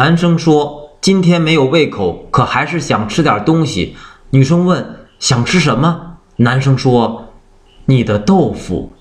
男生说今天没有胃口可还是想吃点东西。女生问想吃什么？男生说你的豆腐。